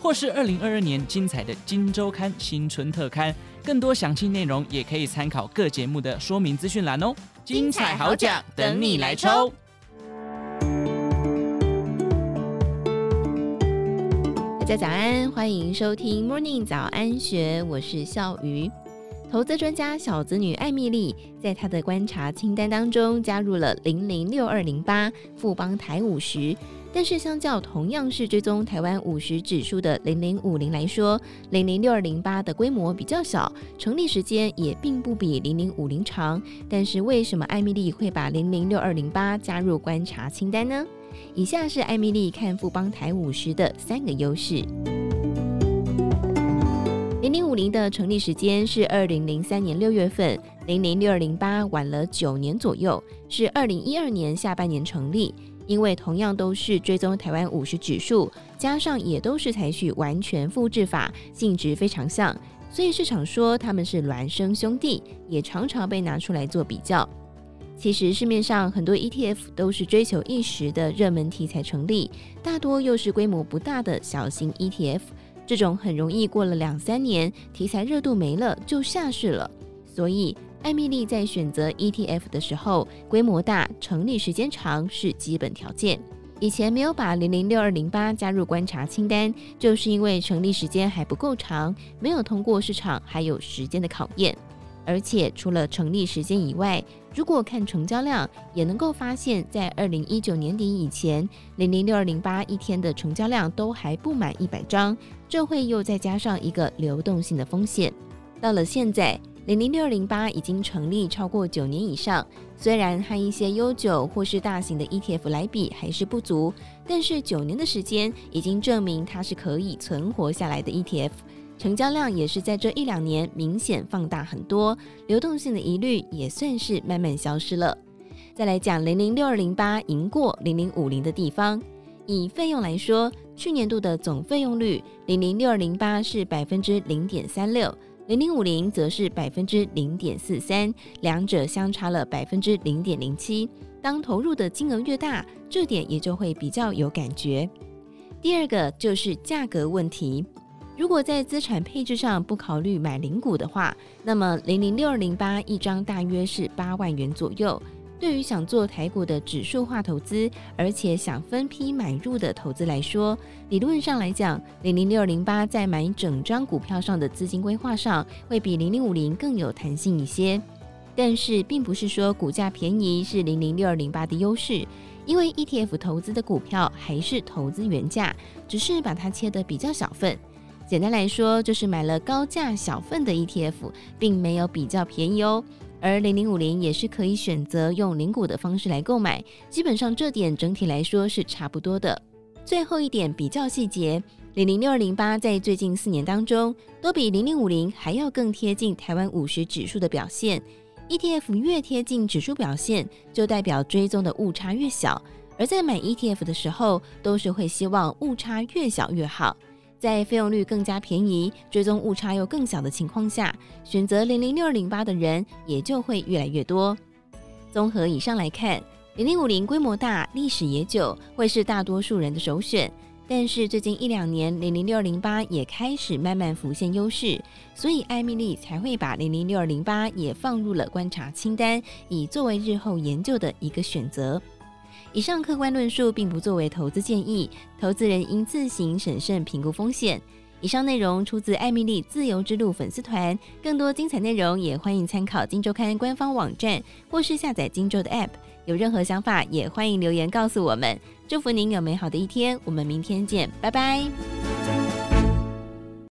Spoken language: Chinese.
或是二零二二年精彩的《金周刊》新春特刊。更多详细内容也可以参考各节目的说明资讯栏哦。精彩好奖等你来抽！大家早安，欢迎收听 Morning 早安学，我是笑鱼。投资专家小子女艾米丽在她的观察清单当中加入了零零六二零八富邦台五十。但是，相较同样是追踪台湾五十指数的零零五零来说，零零六二零八的规模比较小，成立时间也并不比零零五零长。但是，为什么艾米丽会把零零六二零八加入观察清单呢？以下是艾米丽看富邦台五十的三个优势。零零五零的成立时间是二零零三年六月份，零零六二零八晚了九年左右，是二零一二年下半年成立。因为同样都是追踪台湾五十指数，加上也都是采取完全复制法，性质非常像，所以市场说他们是孪生兄弟，也常常被拿出来做比较。其实市面上很多 ETF 都是追求一时的热门题材成立，大多又是规模不大的小型 ETF，这种很容易过了两三年，题材热度没了就下市了，所以。艾米丽在选择 ETF 的时候，规模大、成立时间长是基本条件。以前没有把零零六二零八加入观察清单，就是因为成立时间还不够长，没有通过市场还有时间的考验。而且除了成立时间以外，如果看成交量，也能够发现，在二零一九年底以前，零零六二零八一天的成交量都还不满一百张，这会又再加上一个流动性的风险。到了现在。零零六二零八已经成立超过九年以上，虽然和一些悠久或是大型的 ETF 来比还是不足，但是九年的时间已经证明它是可以存活下来的 ETF，成交量也是在这一两年明显放大很多，流动性的疑虑也算是慢慢消失了。再来讲零零六二零八赢过零零五零的地方，以费用来说，去年度的总费用率零零六二零八是百分之零点三六。零零五零则是百分之零点四三，两者相差了百分之零点零七。当投入的金额越大，这点也就会比较有感觉。第二个就是价格问题，如果在资产配置上不考虑买零股的话，那么零零六二零八一张大约是八万元左右。对于想做台股的指数化投资，而且想分批买入的投资来说，理论上来讲，零零六二零八在买整张股票上的资金规划上，会比零零五零更有弹性一些。但是，并不是说股价便宜是零零六二零八的优势，因为 ETF 投资的股票还是投资原价，只是把它切得比较小份。简单来说，就是买了高价小份的 ETF，并没有比较便宜哦。而零零五零也是可以选择用零股的方式来购买，基本上这点整体来说是差不多的。最后一点比较细节，零零六二零八在最近四年当中都比零零五零还要更贴近台湾五十指数的表现。ETF 越贴近指数表现，就代表追踪的误差越小，而在买 ETF 的时候，都是会希望误差越小越好。在费用率更加便宜、追踪误差又更小的情况下，选择零零六二零八的人也就会越来越多。综合以上来看，零零五零规模大、历史也久，会是大多数人的首选。但是最近一两年，零零六二零八也开始慢慢浮现优势，所以艾米丽才会把零零六二零八也放入了观察清单，以作为日后研究的一个选择。以上客观论述并不作为投资建议，投资人应自行审慎评估风险。以上内容出自艾米丽自由之路粉丝团，更多精彩内容也欢迎参考《金周刊》官方网站或是下载《金周》的 App。有任何想法也欢迎留言告诉我们。祝福您有美好的一天，我们明天见，拜拜。